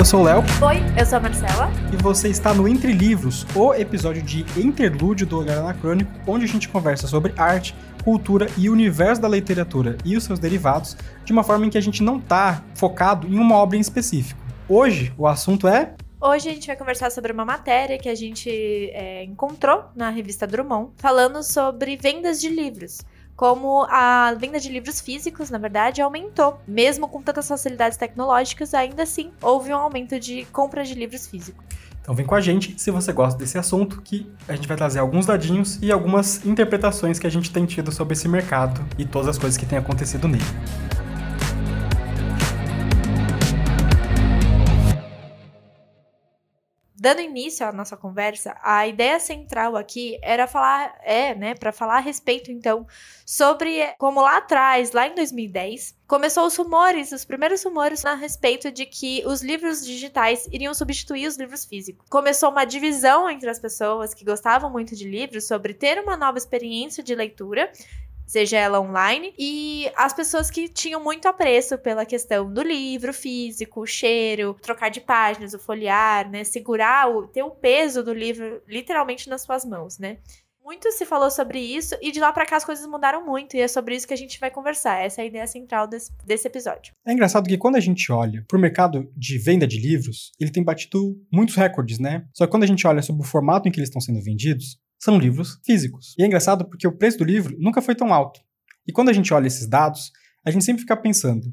Eu sou o Léo. Oi, eu sou a Marcela. E você está no Entre Livros, o episódio de interlúdio do Olhar Anacrônico, onde a gente conversa sobre arte, cultura e o universo da literatura e os seus derivados, de uma forma em que a gente não está focado em uma obra em específico. Hoje, o assunto é Hoje a gente vai conversar sobre uma matéria que a gente é, encontrou na revista Drummond, falando sobre vendas de livros como a venda de livros físicos, na verdade, aumentou. Mesmo com tantas facilidades tecnológicas, ainda assim houve um aumento de compra de livros físicos. Então vem com a gente se você gosta desse assunto, que a gente vai trazer alguns dadinhos e algumas interpretações que a gente tem tido sobre esse mercado e todas as coisas que têm acontecido nele. Dando início à nossa conversa, a ideia central aqui era falar, é, né, para falar a respeito então sobre como lá atrás, lá em 2010, começou os rumores, os primeiros rumores a respeito de que os livros digitais iriam substituir os livros físicos. Começou uma divisão entre as pessoas que gostavam muito de livros sobre ter uma nova experiência de leitura seja ela online, e as pessoas que tinham muito apreço pela questão do livro físico, o cheiro, trocar de páginas, o folhear, né, segurar, o, ter o peso do livro literalmente nas suas mãos, né. Muito se falou sobre isso e de lá para cá as coisas mudaram muito e é sobre isso que a gente vai conversar. Essa é a ideia central desse, desse episódio. É engraçado que quando a gente olha para o mercado de venda de livros, ele tem batido muitos recordes, né? Só que quando a gente olha sobre o formato em que eles estão sendo vendidos, são livros físicos. E é engraçado porque o preço do livro nunca foi tão alto. E quando a gente olha esses dados, a gente sempre fica pensando,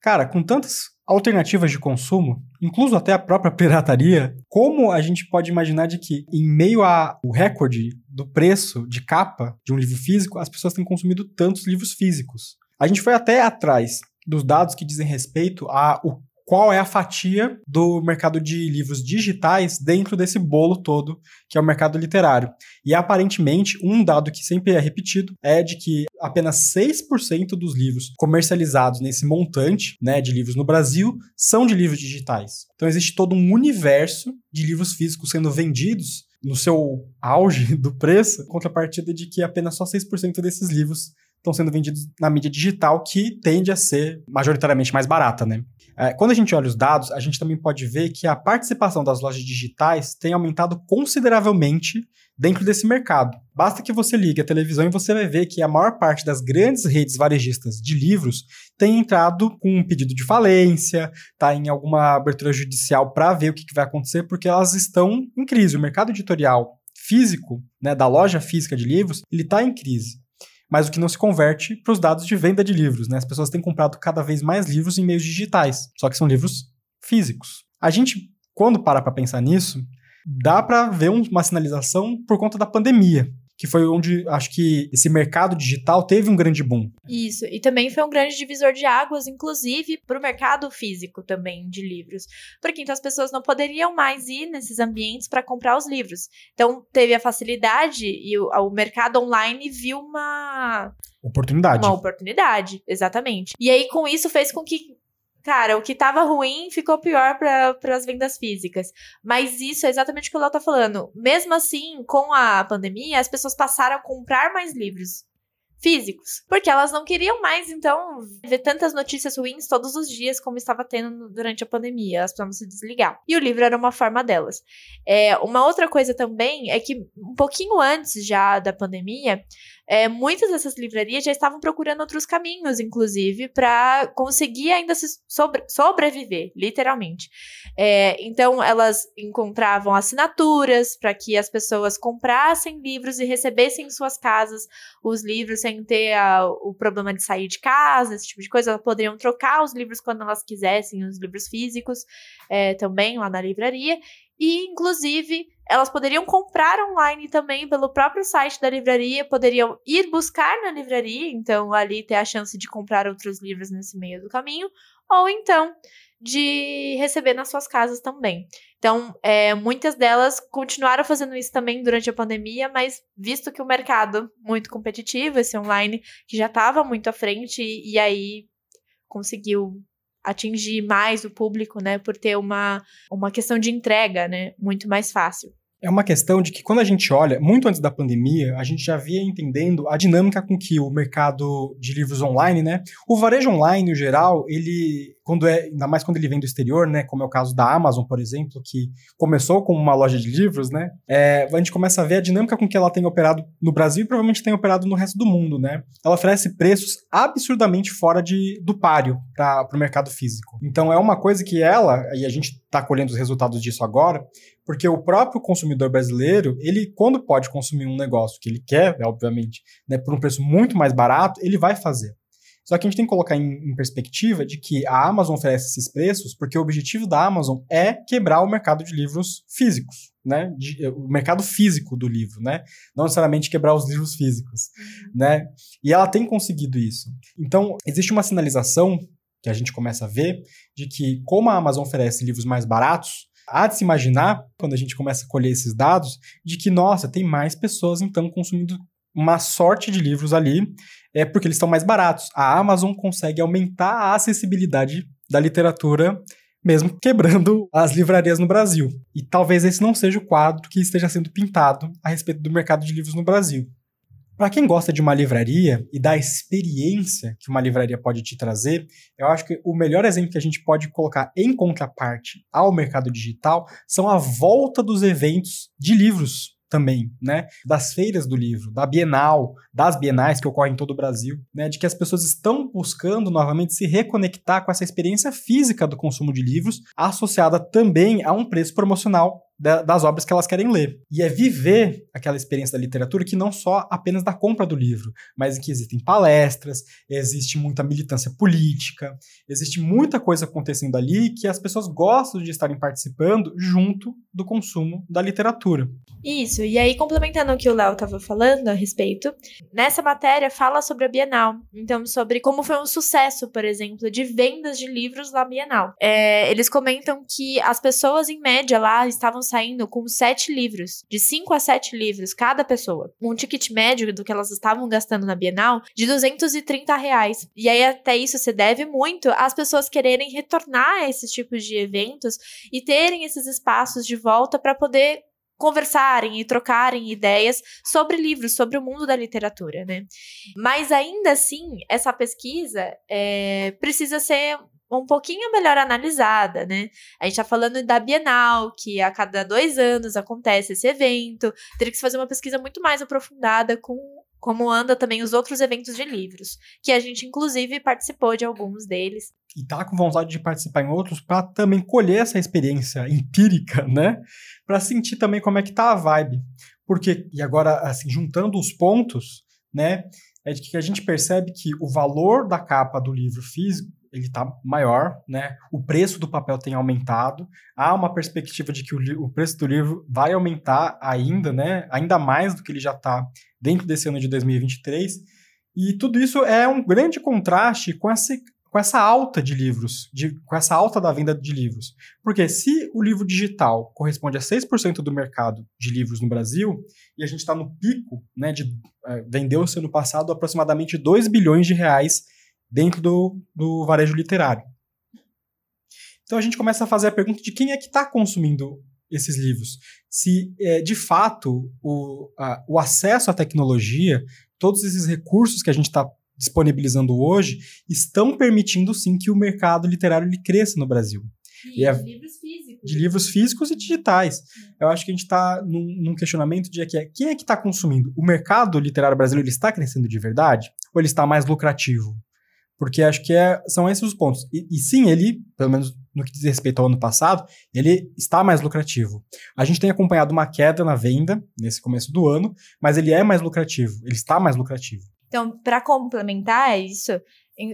cara, com tantas alternativas de consumo, incluso até a própria pirataria, como a gente pode imaginar de que, em meio ao recorde do preço de capa de um livro físico, as pessoas têm consumido tantos livros físicos? A gente foi até atrás dos dados que dizem respeito ao qual é a fatia do mercado de livros digitais dentro desse bolo todo que é o mercado literário. E aparentemente, um dado que sempre é repetido é de que apenas 6% dos livros comercializados nesse montante né, de livros no Brasil são de livros digitais. Então existe todo um universo de livros físicos sendo vendidos no seu auge do preço, contrapartida de que apenas só 6% desses livros estão sendo vendidos na mídia digital, que tende a ser majoritariamente mais barata, né? É, quando a gente olha os dados, a gente também pode ver que a participação das lojas digitais tem aumentado consideravelmente dentro desse mercado. Basta que você ligue a televisão e você vai ver que a maior parte das grandes redes varejistas de livros tem entrado com um pedido de falência, está em alguma abertura judicial para ver o que, que vai acontecer, porque elas estão em crise. O mercado editorial físico, né, da loja física de livros, ele está em crise mas o que não se converte para os dados de venda de livros. Né? As pessoas têm comprado cada vez mais livros em meios digitais, só que são livros físicos. A gente, quando para para pensar nisso, dá para ver uma sinalização por conta da pandemia que foi onde acho que esse mercado digital teve um grande boom. Isso, e também foi um grande divisor de águas, inclusive para o mercado físico também de livros, porque então as pessoas não poderiam mais ir nesses ambientes para comprar os livros. Então teve a facilidade e o, o mercado online viu uma oportunidade. Uma oportunidade, exatamente. E aí com isso fez com que cara, o que tava ruim ficou pior para as vendas físicas. Mas isso é exatamente o que o Léo tá falando. Mesmo assim, com a pandemia, as pessoas passaram a comprar mais livros físicos, porque elas não queriam mais, então, ver tantas notícias ruins todos os dias como estava tendo durante a pandemia, elas precisavam se desligar. E o livro era uma forma delas. É, uma outra coisa também é que um pouquinho antes já da pandemia, é, muitas dessas livrarias já estavam procurando outros caminhos, inclusive, para conseguir ainda se sobre, sobreviver, literalmente. É, então, elas encontravam assinaturas para que as pessoas comprassem livros e recebessem em suas casas os livros sem ter a, o problema de sair de casa, esse tipo de coisa. Elas poderiam trocar os livros quando elas quisessem, os livros físicos, é, também lá na livraria. E, inclusive, elas poderiam comprar online também pelo próprio site da livraria, poderiam ir buscar na livraria, então ali ter a chance de comprar outros livros nesse meio do caminho, ou então de receber nas suas casas também. Então, é, muitas delas continuaram fazendo isso também durante a pandemia, mas visto que o mercado muito competitivo, esse online, que já estava muito à frente, e, e aí conseguiu atingir mais o público, né, por ter uma, uma questão de entrega, né, muito mais fácil. É uma questão de que quando a gente olha, muito antes da pandemia, a gente já via entendendo a dinâmica com que o mercado de livros online, né, o varejo online, no geral, ele quando é, ainda mais quando ele vem do exterior, né, como é o caso da Amazon, por exemplo, que começou como uma loja de livros, né, é, a gente começa a ver a dinâmica com que ela tem operado no Brasil e provavelmente tem operado no resto do mundo, né. Ela oferece preços absurdamente fora de, do páreo para o mercado físico. Então é uma coisa que ela, e a gente está colhendo os resultados disso agora, porque o próprio consumidor brasileiro, ele, quando pode consumir um negócio que ele quer, obviamente, né, por um preço muito mais barato, ele vai fazer. Só que a gente tem que colocar em, em, perspectiva de que a Amazon oferece esses preços porque o objetivo da Amazon é quebrar o mercado de livros físicos, né? De, eh, o mercado físico do livro, né? Não necessariamente quebrar os livros físicos, uhum. né? E ela tem conseguido isso. Então, existe uma sinalização que a gente começa a ver de que como a Amazon oferece livros mais baratos, há de se imaginar, quando a gente começa a colher esses dados, de que, nossa, tem mais pessoas então consumindo uma sorte de livros ali, é porque eles estão mais baratos. A Amazon consegue aumentar a acessibilidade da literatura, mesmo quebrando as livrarias no Brasil. E talvez esse não seja o quadro que esteja sendo pintado a respeito do mercado de livros no Brasil. Para quem gosta de uma livraria e da experiência que uma livraria pode te trazer, eu acho que o melhor exemplo que a gente pode colocar em contraparte ao mercado digital são a volta dos eventos de livros também, né? Das feiras do livro, da Bienal, das bienais que ocorrem em todo o Brasil, né? De que as pessoas estão buscando novamente se reconectar com essa experiência física do consumo de livros, associada também a um preço promocional das obras que elas querem ler. E é viver aquela experiência da literatura que não só apenas da compra do livro, mas em que existem palestras, existe muita militância política, existe muita coisa acontecendo ali que as pessoas gostam de estarem participando junto do consumo da literatura. Isso, e aí complementando o que o Léo estava falando a respeito, nessa matéria fala sobre a Bienal, então sobre como foi um sucesso, por exemplo, de vendas de livros na Bienal. É, eles comentam que as pessoas em média lá estavam saindo com sete livros, de cinco a sete livros cada pessoa. Um ticket médio do que elas estavam gastando na Bienal de 230 reais. E aí até isso se deve muito às pessoas quererem retornar a esses tipos de eventos e terem esses espaços de volta para poder conversarem e trocarem ideias sobre livros, sobre o mundo da literatura, né? Mas ainda assim, essa pesquisa é, precisa ser um pouquinho melhor analisada, né? A gente tá falando da Bienal, que a cada dois anos acontece esse evento. Teria que se fazer uma pesquisa muito mais aprofundada com como anda também os outros eventos de livros, que a gente inclusive participou de alguns deles. E tá com vontade de participar em outros para também colher essa experiência empírica, né? Para sentir também como é que tá a vibe. Porque e agora assim, juntando os pontos, né, é de que a gente percebe que o valor da capa do livro físico ele está maior, né? O preço do papel tem aumentado. Há uma perspectiva de que o, o preço do livro vai aumentar ainda, né? Ainda mais do que ele já está dentro desse ano de 2023. E tudo isso é um grande contraste com essa, com essa alta de livros, de, com essa alta da venda de livros. Porque se o livro digital corresponde a 6% do mercado de livros no Brasil, e a gente está no pico, né, de é, vendeu-se ano passado aproximadamente 2 bilhões de reais dentro do, do varejo literário. Então a gente começa a fazer a pergunta de quem é que está consumindo esses livros. Se é, de fato o, a, o acesso à tecnologia, todos esses recursos que a gente está disponibilizando hoje, estão permitindo sim que o mercado literário ele cresça no Brasil. E, e é, livros físicos. De livros físicos e digitais. Eu acho que a gente está num, num, questionamento de que é, quem é que está consumindo? O mercado literário brasileiro ele está crescendo de verdade? Ou ele está mais lucrativo? Porque acho que é, são esses os pontos. E, e, sim, ele, pelo menos no que diz respeito ao ano passado, ele está mais lucrativo. A gente tem acompanhado uma queda na venda nesse começo do ano, mas ele é mais lucrativo, ele está mais lucrativo. Então, para complementar isso,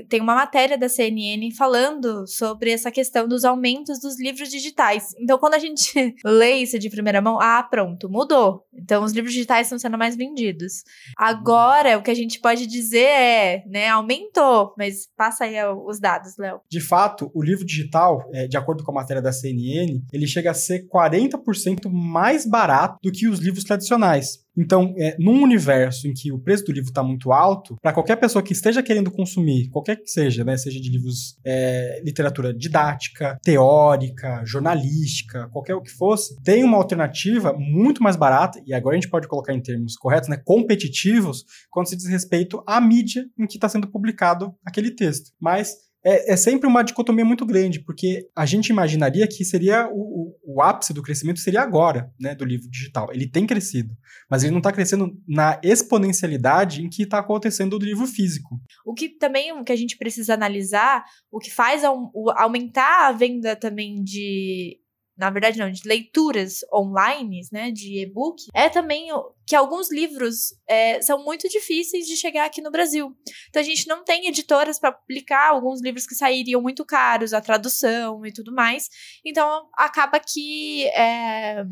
tem uma matéria da CNN falando sobre essa questão dos aumentos dos livros digitais. Então, quando a gente lê isso de primeira mão, ah, pronto, mudou. Então, os livros digitais estão sendo mais vendidos. Agora, o que a gente pode dizer é, né, aumentou, mas passa aí os dados, Léo. De fato, o livro digital, é, de acordo com a matéria da CNN, ele chega a ser 40% mais barato do que os livros tradicionais. Então, é, num universo em que o preço do livro está muito alto, para qualquer pessoa que esteja querendo consumir, qualquer que seja, né, seja de livros, é, literatura didática, teórica, jornalística, qualquer o que fosse, tem uma alternativa muito mais barata, e agora a gente pode colocar em termos corretos, né, competitivos, quando se diz respeito à mídia em que está sendo publicado aquele texto. Mas é, é, sempre uma dicotomia muito grande, porque a gente imaginaria que seria o, o, o, ápice do crescimento seria agora, né, do livro digital. Ele tem crescido, mas ele não está crescendo na exponencialidade em que está acontecendo do livro físico. O que também o que a gente precisa analisar, o que faz aumentar a venda também de na verdade não, de leituras online, né, de e-book, é também que alguns livros é, são muito difíceis de chegar aqui no Brasil. Então a gente não tem editoras para publicar alguns livros que sairiam muito caros, a tradução e tudo mais. Então acaba que é,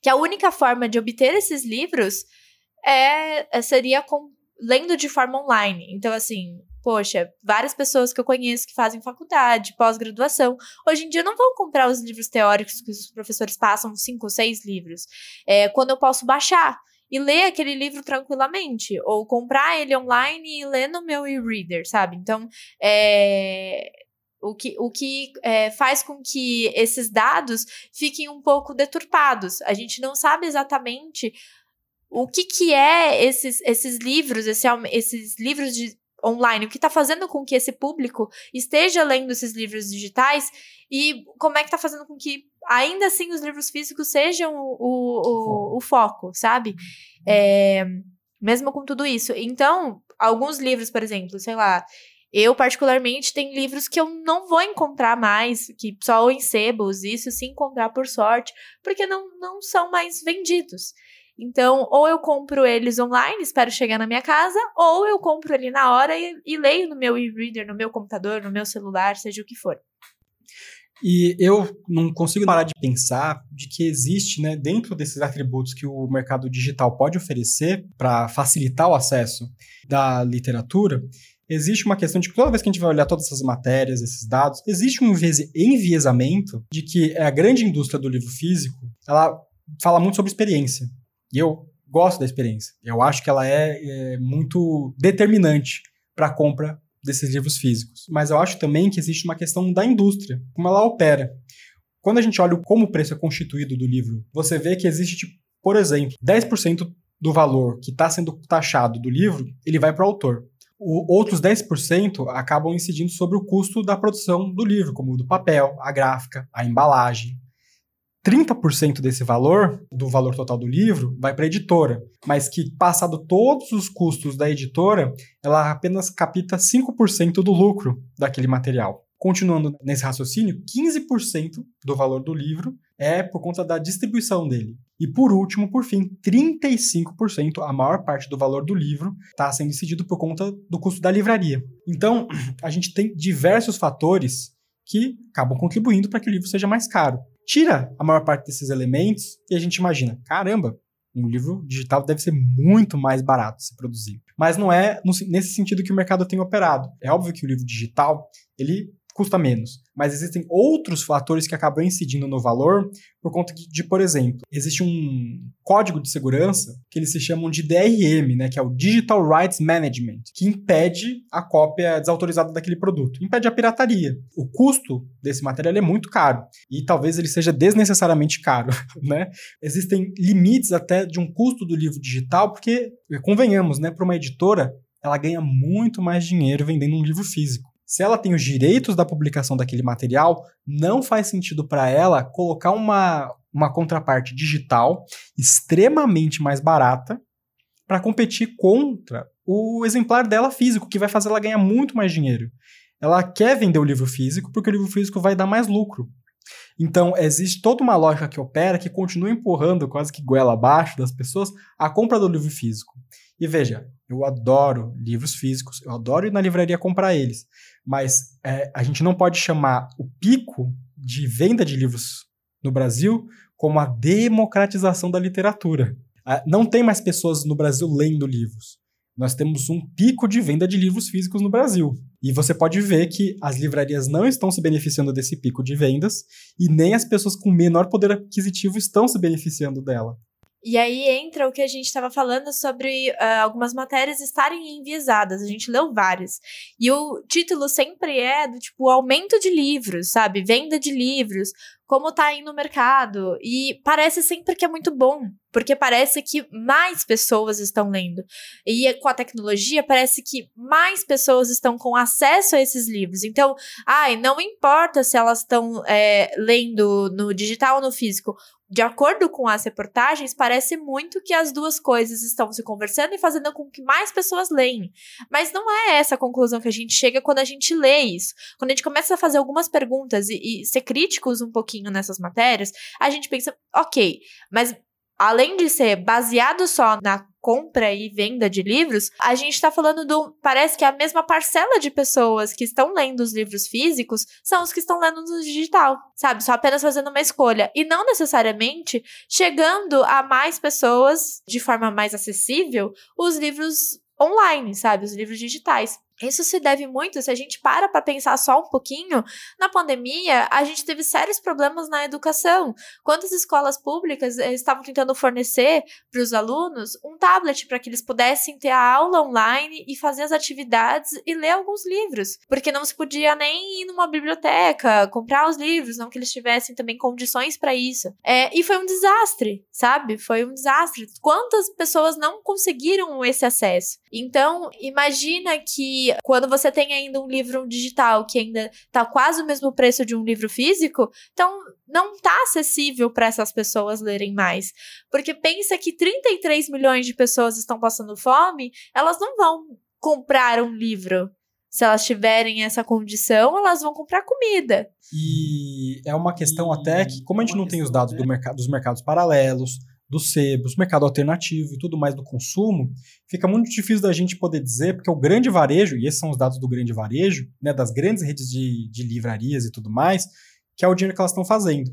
que a única forma de obter esses livros é, seria com, lendo de forma online. Então assim, poxa, várias pessoas que eu conheço que fazem faculdade, pós-graduação, hoje em dia não vão comprar os livros teóricos que os professores passam, cinco ou seis livros. É, quando eu posso baixar e ler aquele livro tranquilamente, ou comprar ele online e ler no meu e-reader, sabe? Então, é, o que, o que é, faz com que esses dados fiquem um pouco deturpados. A gente não sabe exatamente o que, que é esses, esses livros, esse, esses livros de online, o que está fazendo com que esse público esteja lendo esses livros digitais e como é que está fazendo com que ainda assim os livros físicos sejam o, o, o, o foco, sabe? É, mesmo com tudo isso. Então, alguns livros, por exemplo, sei lá, eu, particularmente, tem livros que eu não vou encontrar mais, que só em sebos, isso se encontrar por sorte, porque não, não são mais vendidos. Então, ou eu compro eles online, espero chegar na minha casa, ou eu compro ele na hora e, e leio no meu e-reader, no meu computador, no meu celular, seja o que for. E eu não consigo parar de pensar de que existe, né, dentro desses atributos que o mercado digital pode oferecer para facilitar o acesso da literatura, existe uma questão de que toda vez que a gente vai olhar todas essas matérias, esses dados, existe um enviesamento de que a grande indústria do livro físico, ela fala muito sobre experiência. E eu gosto da experiência. Eu acho que ela é, é muito determinante para a compra desses livros físicos. Mas eu acho também que existe uma questão da indústria, como ela opera. Quando a gente olha como o preço é constituído do livro, você vê que existe, tipo, por exemplo, 10% do valor que está sendo taxado do livro, ele vai para o autor. Outros 10% acabam incidindo sobre o custo da produção do livro, como o do papel, a gráfica, a embalagem, 30% desse valor, do valor total do livro, vai para a editora, mas que, passado todos os custos da editora, ela apenas capta 5% do lucro daquele material. Continuando nesse raciocínio, 15% do valor do livro é por conta da distribuição dele. E por último, por fim, 35%, a maior parte do valor do livro, está sendo incidido por conta do custo da livraria. Então, a gente tem diversos fatores que acabam contribuindo para que o livro seja mais caro tira a maior parte desses elementos e a gente imagina, caramba, um livro digital deve ser muito mais barato se produzir. Mas não é nesse sentido que o mercado tem operado. É óbvio que o livro digital, ele custa menos. Mas existem outros fatores que acabam incidindo no valor por conta de, por exemplo, existe um código de segurança que eles se chamam de DRM, né, que é o Digital Rights Management, que impede a cópia desautorizada daquele produto, impede a pirataria. O custo desse material é muito caro e talvez ele seja desnecessariamente caro, né? Existem limites até de um custo do livro digital, porque convenhamos, né, para uma editora, ela ganha muito mais dinheiro vendendo um livro físico se ela tem os direitos da publicação daquele material, não faz sentido para ela colocar uma, uma contraparte digital extremamente mais barata para competir contra o exemplar dela físico, que vai fazer ela ganhar muito mais dinheiro. Ela quer vender o livro físico porque o livro físico vai dar mais lucro. Então, existe toda uma lógica que opera que continua empurrando quase que goela abaixo das pessoas a compra do livro físico. E veja, eu adoro livros físicos, eu adoro ir na livraria comprar eles, mas é, a gente não pode chamar o pico de venda de livros no Brasil como a democratização da literatura. Não tem mais pessoas no Brasil lendo livros. Nós temos um pico de venda de livros físicos no Brasil. E você pode ver que as livrarias não estão se beneficiando desse pico de vendas e nem as pessoas com menor poder aquisitivo estão se beneficiando dela. E aí entra o que a gente estava falando sobre uh, algumas matérias estarem enviesadas. A gente leu várias. E o título sempre é do tipo aumento de livros, sabe? Venda de livros, como tá aí no mercado. E parece sempre que é muito bom, porque parece que mais pessoas estão lendo. E com a tecnologia, parece que mais pessoas estão com acesso a esses livros. Então, ai, não importa se elas estão é, lendo no digital ou no físico. De acordo com as reportagens, parece muito que as duas coisas estão se conversando e fazendo com que mais pessoas leem. Mas não é essa a conclusão que a gente chega quando a gente lê isso. Quando a gente começa a fazer algumas perguntas e, e ser críticos um pouquinho nessas matérias, a gente pensa, ok, mas além de ser baseado só na compra e venda de livros, a gente está falando do. Parece que a mesma parcela de pessoas que estão lendo os livros físicos são os que estão lendo no digital, sabe? Só apenas fazendo uma escolha. E não necessariamente chegando a mais pessoas de forma mais acessível os livros online, sabe? Os livros digitais. Isso se deve muito, se a gente para para pensar só um pouquinho, na pandemia a gente teve sérios problemas na educação. Quantas escolas públicas eh, estavam tentando fornecer para os alunos um tablet para que eles pudessem ter a aula online e fazer as atividades e ler alguns livros? Porque não se podia nem ir numa biblioteca, comprar os livros, não que eles tivessem também condições para isso. É, e foi um desastre, sabe? Foi um desastre. Quantas pessoas não conseguiram esse acesso? Então, imagina que quando você tem ainda um livro digital que ainda tá quase o mesmo preço de um livro físico, então não tá acessível para essas pessoas lerem mais. Porque pensa que 33 milhões de pessoas estão passando fome, elas não vão comprar um livro. Se elas tiverem essa condição, elas vão comprar comida. E é uma questão até que, como a gente não tem os dados do mercado, dos mercados paralelos, dos sebos, mercado alternativo e tudo mais do consumo, fica muito difícil da gente poder dizer, porque o grande varejo, e esses são os dados do grande varejo, né, das grandes redes de, de livrarias e tudo mais, que é o dinheiro que elas estão fazendo.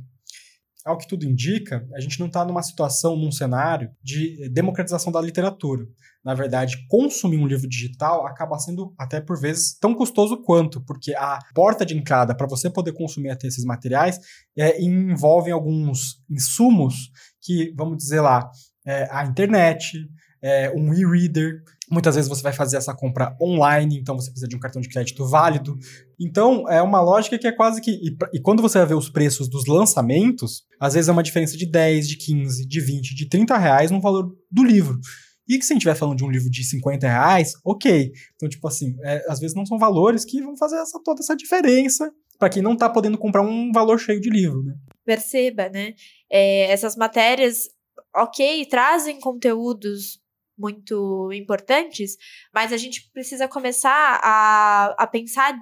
Ao que tudo indica, a gente não está numa situação, num cenário de democratização da literatura. Na verdade, consumir um livro digital acaba sendo, até por vezes, tão custoso quanto, porque a porta de entrada para você poder consumir até esses materiais é, envolve alguns insumos que, vamos dizer lá, é, a internet, é, um e-reader. Muitas vezes você vai fazer essa compra online, então você precisa de um cartão de crédito válido. Então, é uma lógica que é quase que. E, e, quando você vai ver os preços dos lançamentos, às vezes é uma diferença de 10, de 15, de 20, de 30 reais no valor do livro. E que se a gente estiver falando de um livro de 50 reais, ok. Então, tipo assim, é, às vezes não são valores que vão fazer essa, toda essa diferença para quem não está podendo comprar um valor cheio de livro, né? Perceba, né? É, essas matérias, ok, trazem conteúdos muito importantes, mas a gente precisa começar a, a pensar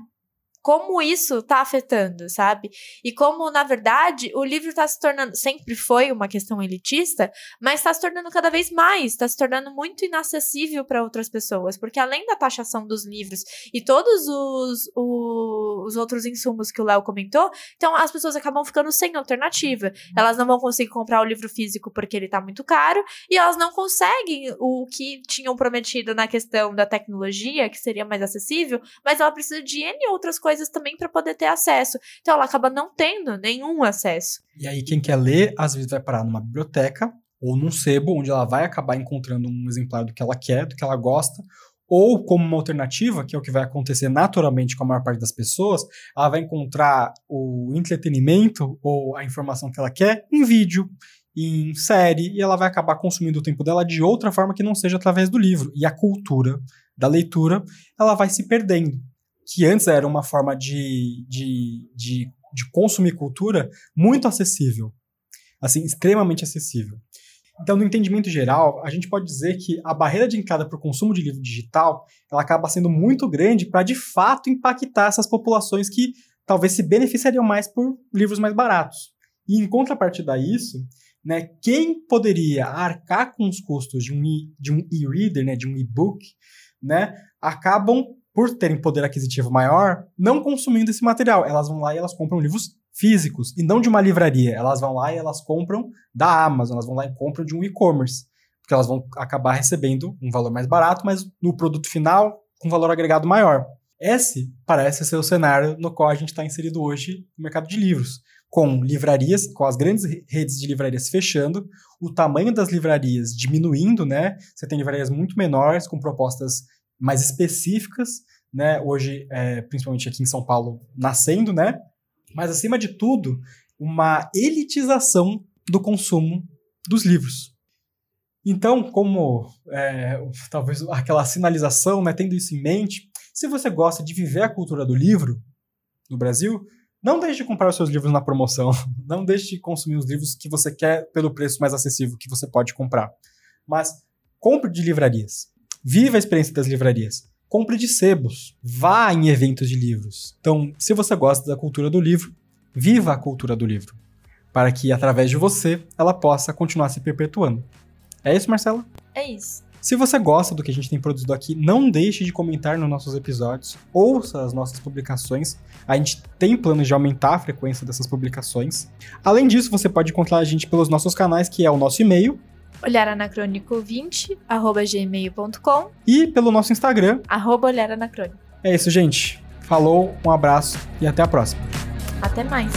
como isso está afetando, sabe? E como, na verdade, o livro está se tornando, sempre foi uma questão elitista, mas está se tornando cada vez mais, está se tornando muito inacessível para outras pessoas, porque além da taxação dos livros e todos os, os, os outros insumos que o Léo comentou, então as pessoas acabam ficando sem alternativa. Elas não vão conseguir comprar o livro físico porque ele está muito caro, e elas não conseguem o que tinham prometido na questão da tecnologia, que seria mais acessível, mas ela precisa de N outras coisas coisas também para poder ter acesso. Então ela acaba não tendo nenhum acesso. E aí quem quer ler, às vezes vai parar numa biblioteca ou num sebo, onde ela vai acabar encontrando um exemplar do que ela quer, do que ela gosta, ou como uma alternativa, que é o que vai acontecer naturalmente com a maior parte das pessoas, ela vai encontrar o entretenimento ou a informação que ela quer em vídeo, em série, e ela vai acabar consumindo o tempo dela de outra forma que não seja através do livro. E a cultura da leitura, ela vai se perdendo que antes era uma forma de, de, de, de consumir cultura muito acessível. Assim, extremamente acessível. Então, no entendimento geral, a gente pode dizer que a barreira de entrada para o consumo de livro digital ela acaba sendo muito grande para, de fato, impactar essas populações que talvez se beneficiariam mais por livros mais baratos. E, em contrapartida a isso, né, quem poderia arcar com os custos de um e-reader, né, de um e-book, né, acabam por terem poder aquisitivo maior, não consumindo esse material. Elas vão lá e elas compram livros físicos e não de uma livraria. Elas vão lá e elas compram da Amazon, elas vão lá e compram de um e-commerce, porque elas vão acabar recebendo um valor mais barato, mas no produto final com valor agregado maior. Esse parece ser o cenário no qual a gente está inserido hoje no mercado de livros, com livrarias, com as grandes redes de livrarias fechando, o tamanho das livrarias diminuindo, né? Você tem livrarias muito menores, com propostas mais específicas, né? Hoje, é, principalmente aqui em São Paulo, nascendo, né? Mas acima de tudo, uma elitização do consumo dos livros. Então, como é, talvez aquela sinalização, né, tendo isso em mente, se você gosta de viver a cultura do livro no Brasil, não deixe de comprar os seus livros na promoção. Não deixe de consumir os livros que você quer pelo preço mais acessível que você pode comprar. Mas compre de livrarias. Viva a experiência das livrarias. Compre de sebos. Vá em eventos de livros. Então, se você gosta da cultura do livro, viva a cultura do livro. Para que, através de você, ela possa continuar se perpetuando. É isso, Marcela? É isso. Se você gosta do que a gente tem produzido aqui, não deixe de comentar nos nossos episódios, ouça as nossas publicações. A gente tem planos de aumentar a frequência dessas publicações. Além disso, você pode encontrar a gente pelos nossos canais, que é o nosso e-mail, olharanacrônico20, arroba gmail.com e pelo nosso Instagram, arroba olharanacrônico. É isso, gente. Falou, um abraço e até a próxima. Até mais.